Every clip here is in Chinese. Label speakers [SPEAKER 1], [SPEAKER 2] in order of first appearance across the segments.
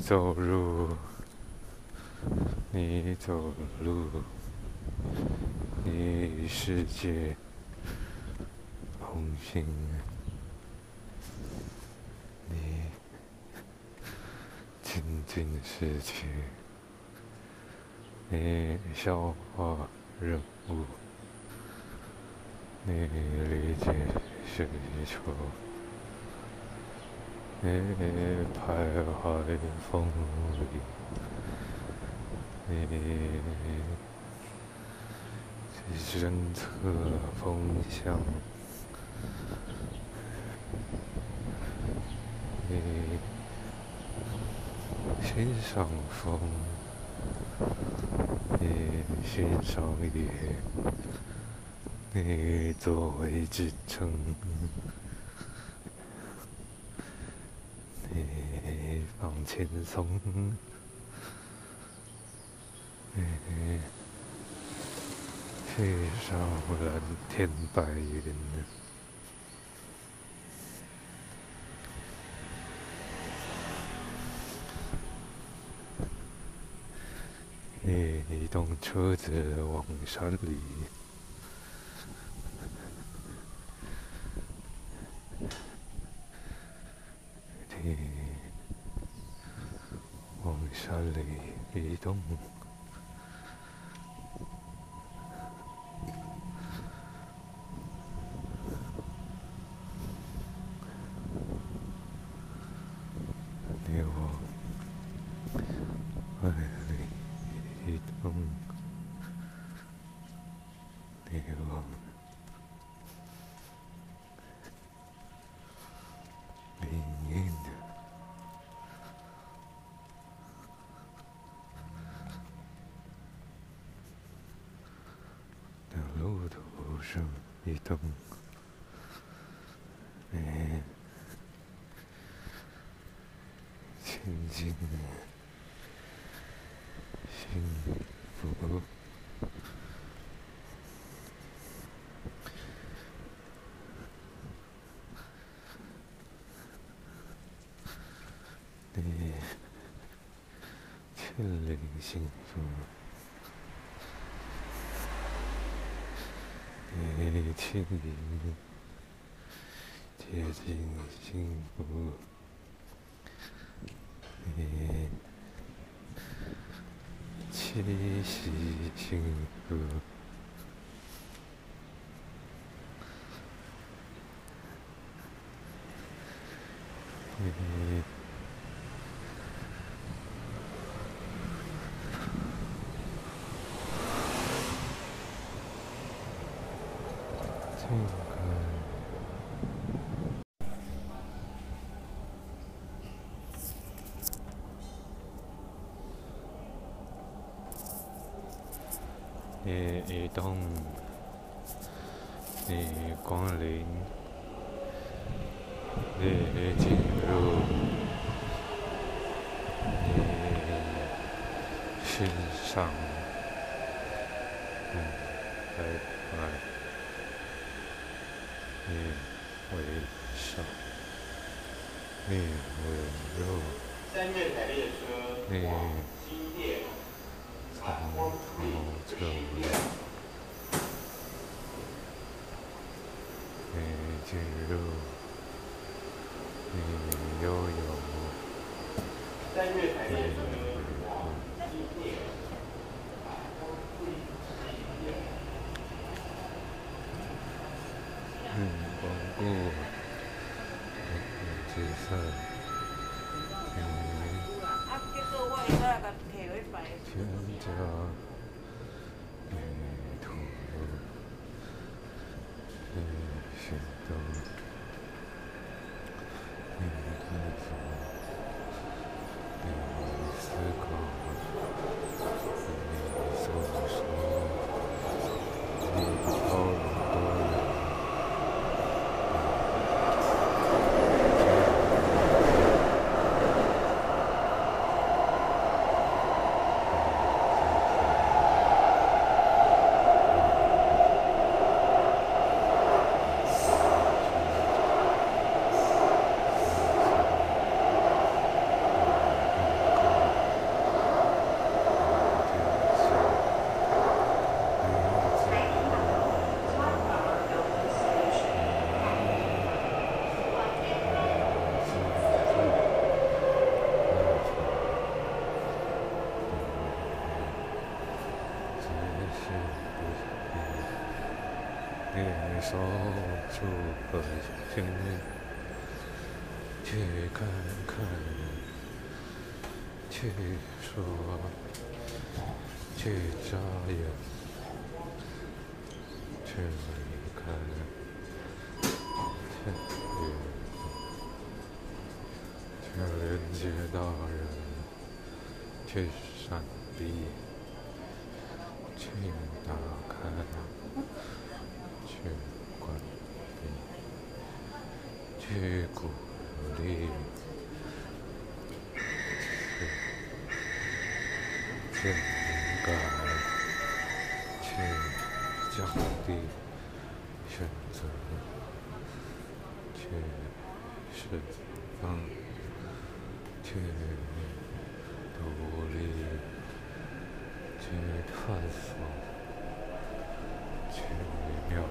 [SPEAKER 1] 你走入，你走路，你世界红心，你静静失去，你消化任务，你理解需求。你徘徊风里，你侦测风向，你欣赏风，你欣赏雨，你作为支撑。轻松，飞上蓝天白云，你移动车子往山里。山里中，上移动，哎，清静，幸福，你，千里幸福。你轻 친구 재진 친구 예. 치시 친구 你移动，你光临，你进入，你欣赏，去敏感，去降低选择，去释放，去独立，去探索，去妙。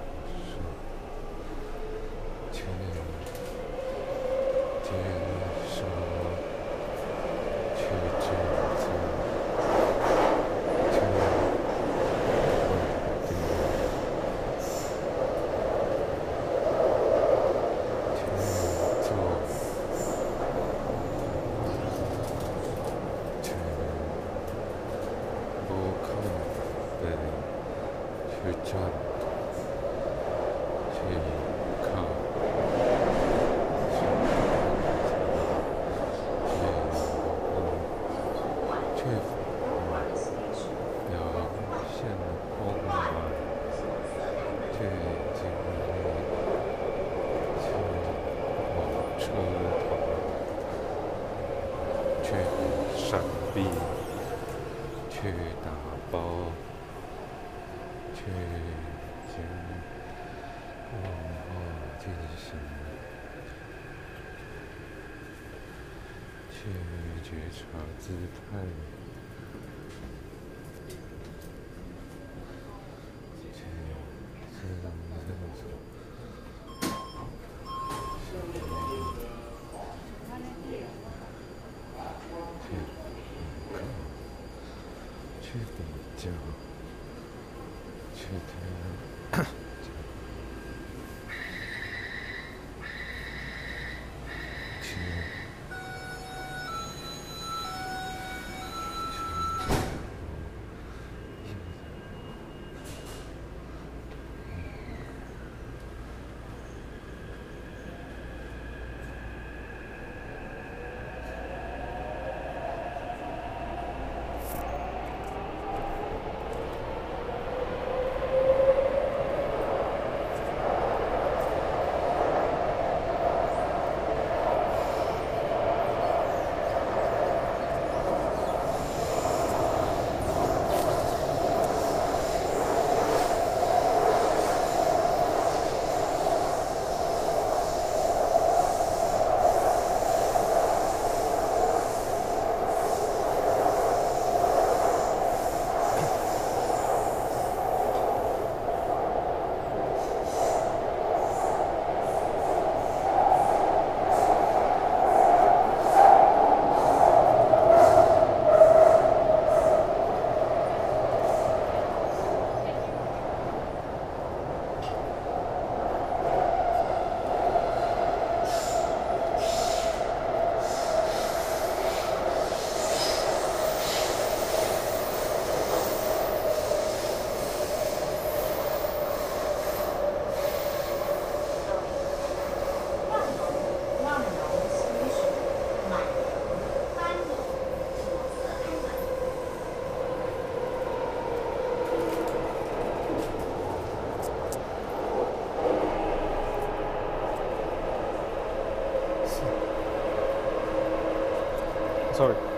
[SPEAKER 1] 始发自。sorry.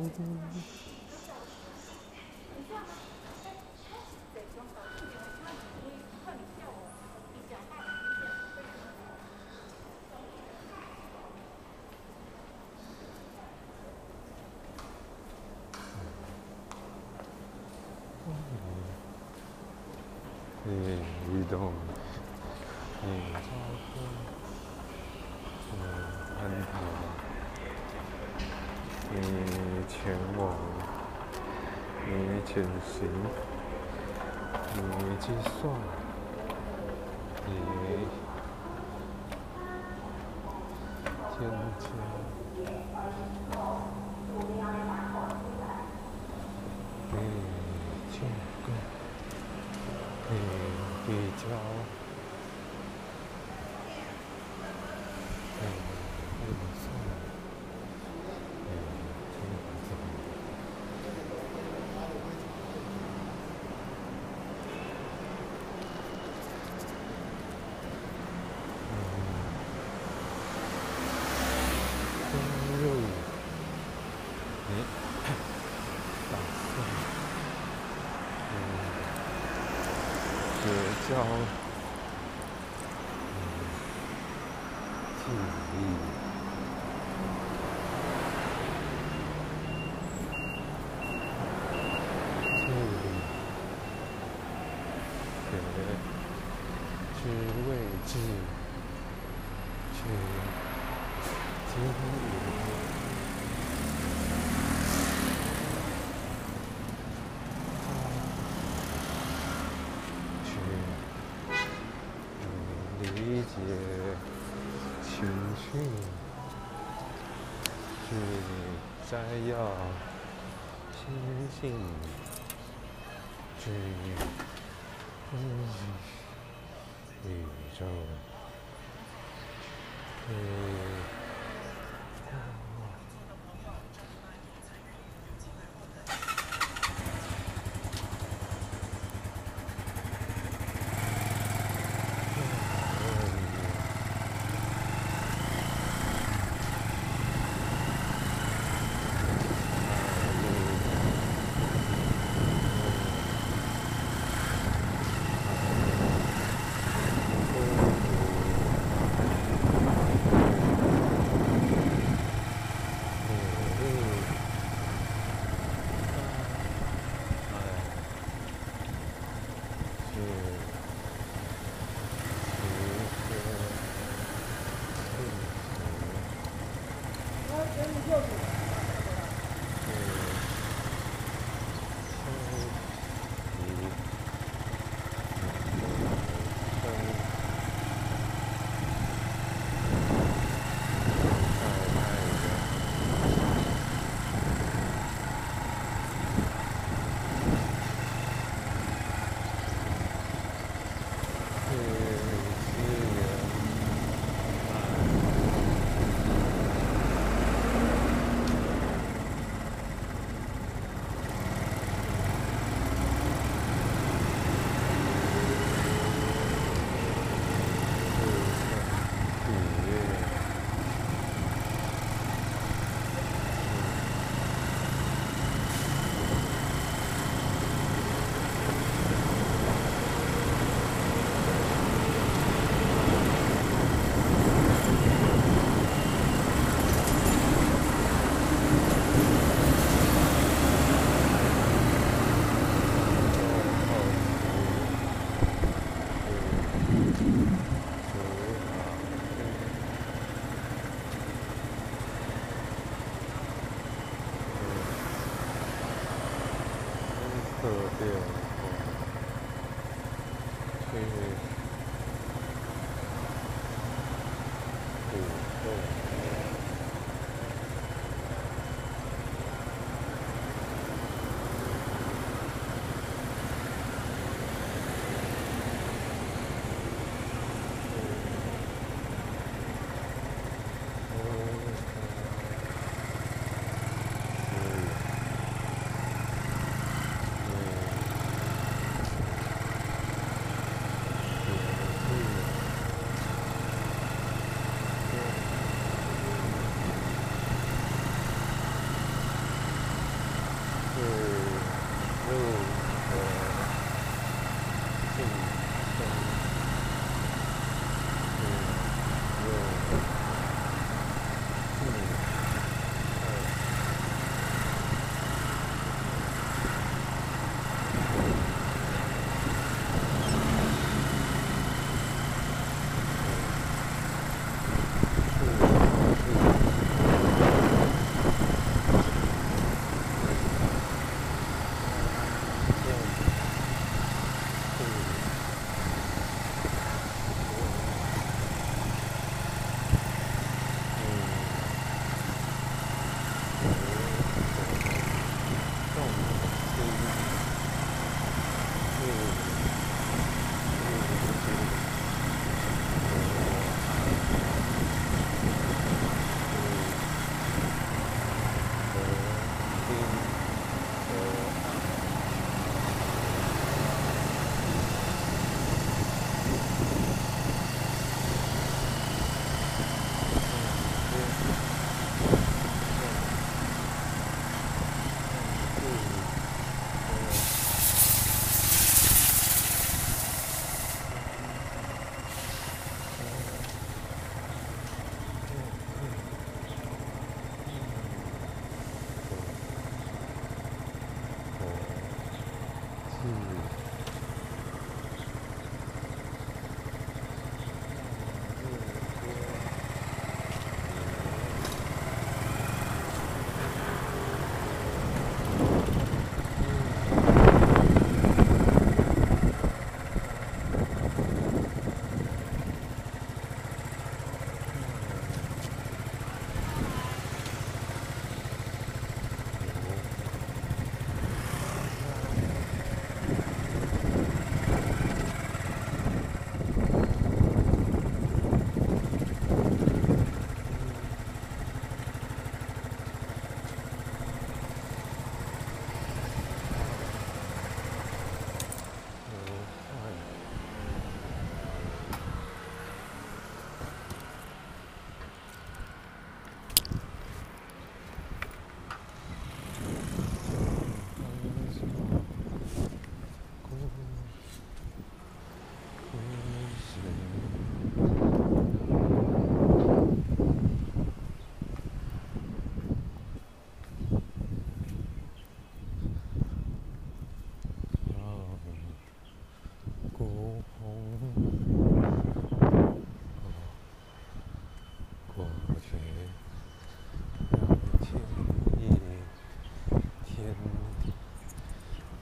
[SPEAKER 1] Augen. 结算嗯，地理。还要相信，只有风。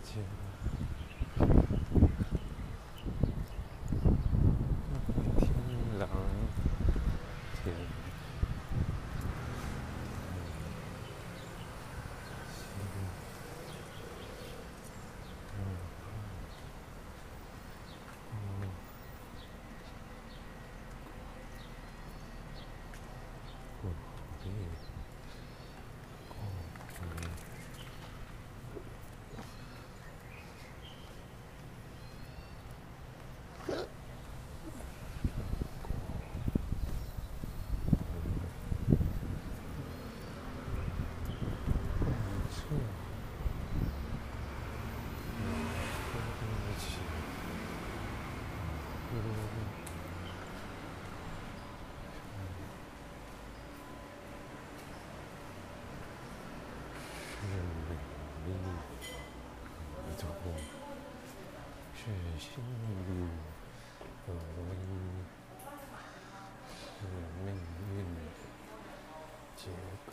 [SPEAKER 1] 心路和你是命运结构，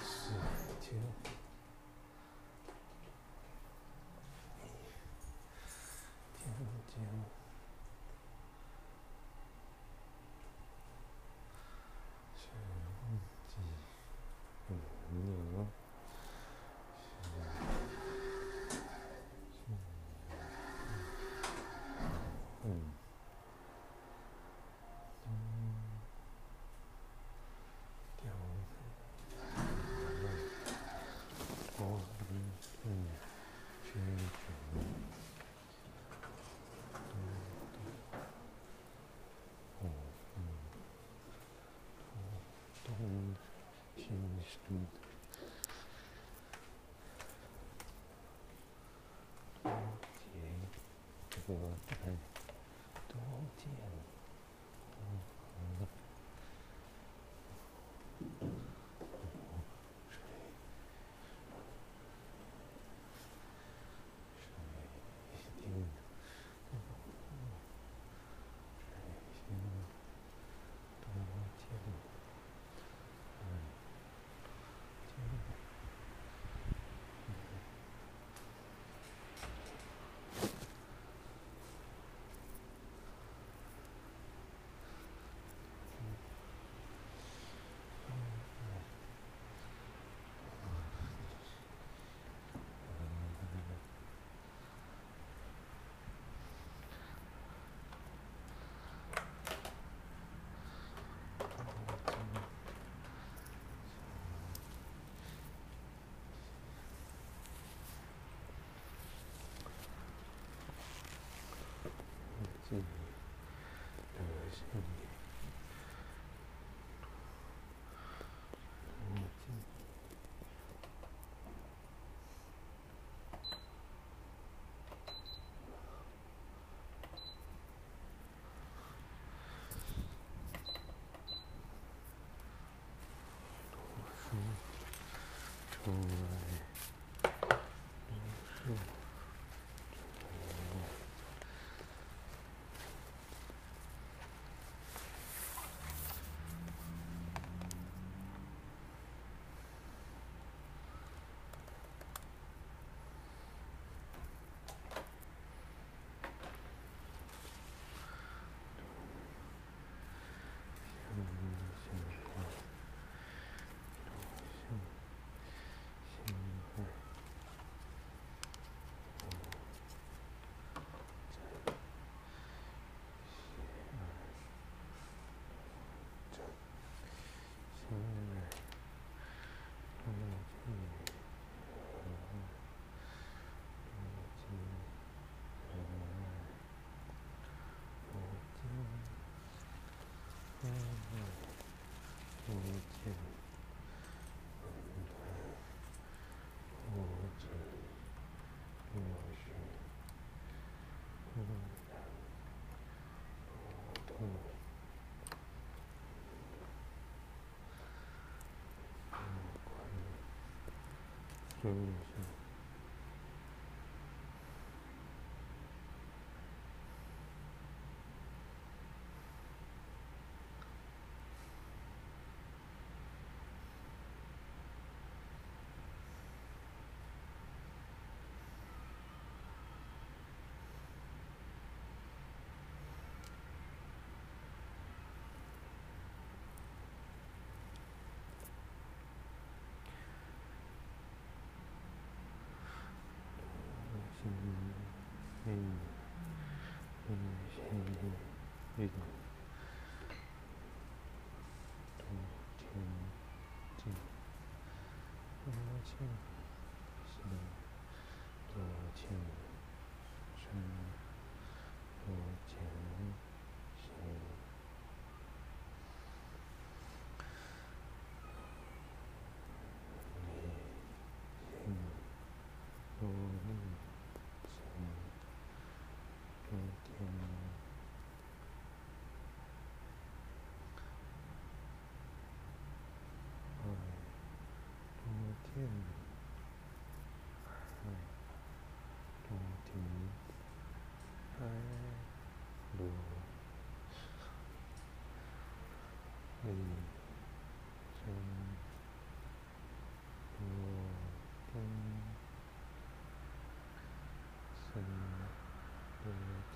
[SPEAKER 1] 是就天将是自己牛。多见，多 Mm. Mm-hmm. 嗯 не видно. Видно.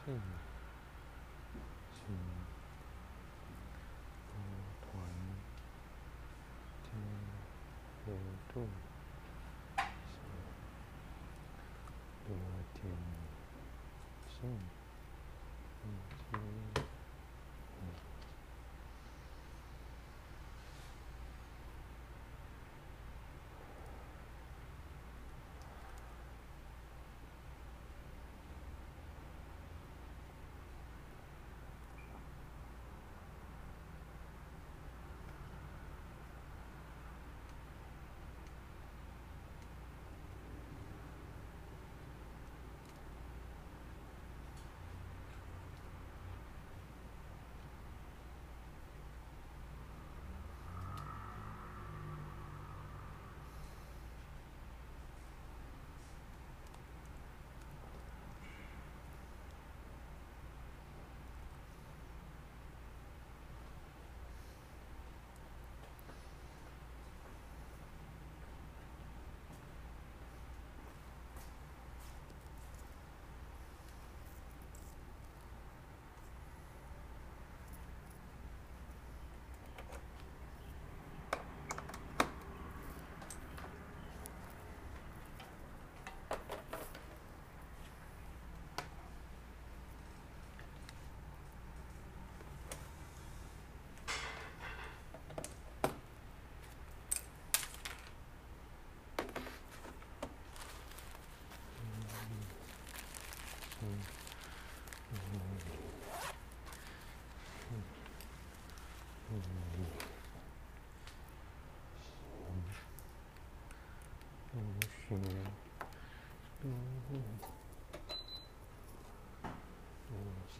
[SPEAKER 1] ขึ้นสิ่งต่อ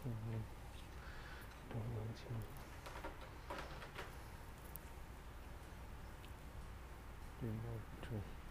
[SPEAKER 1] 嗯，对，两千，对，对。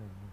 [SPEAKER 1] return.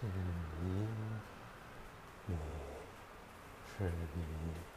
[SPEAKER 1] 是你，你是你，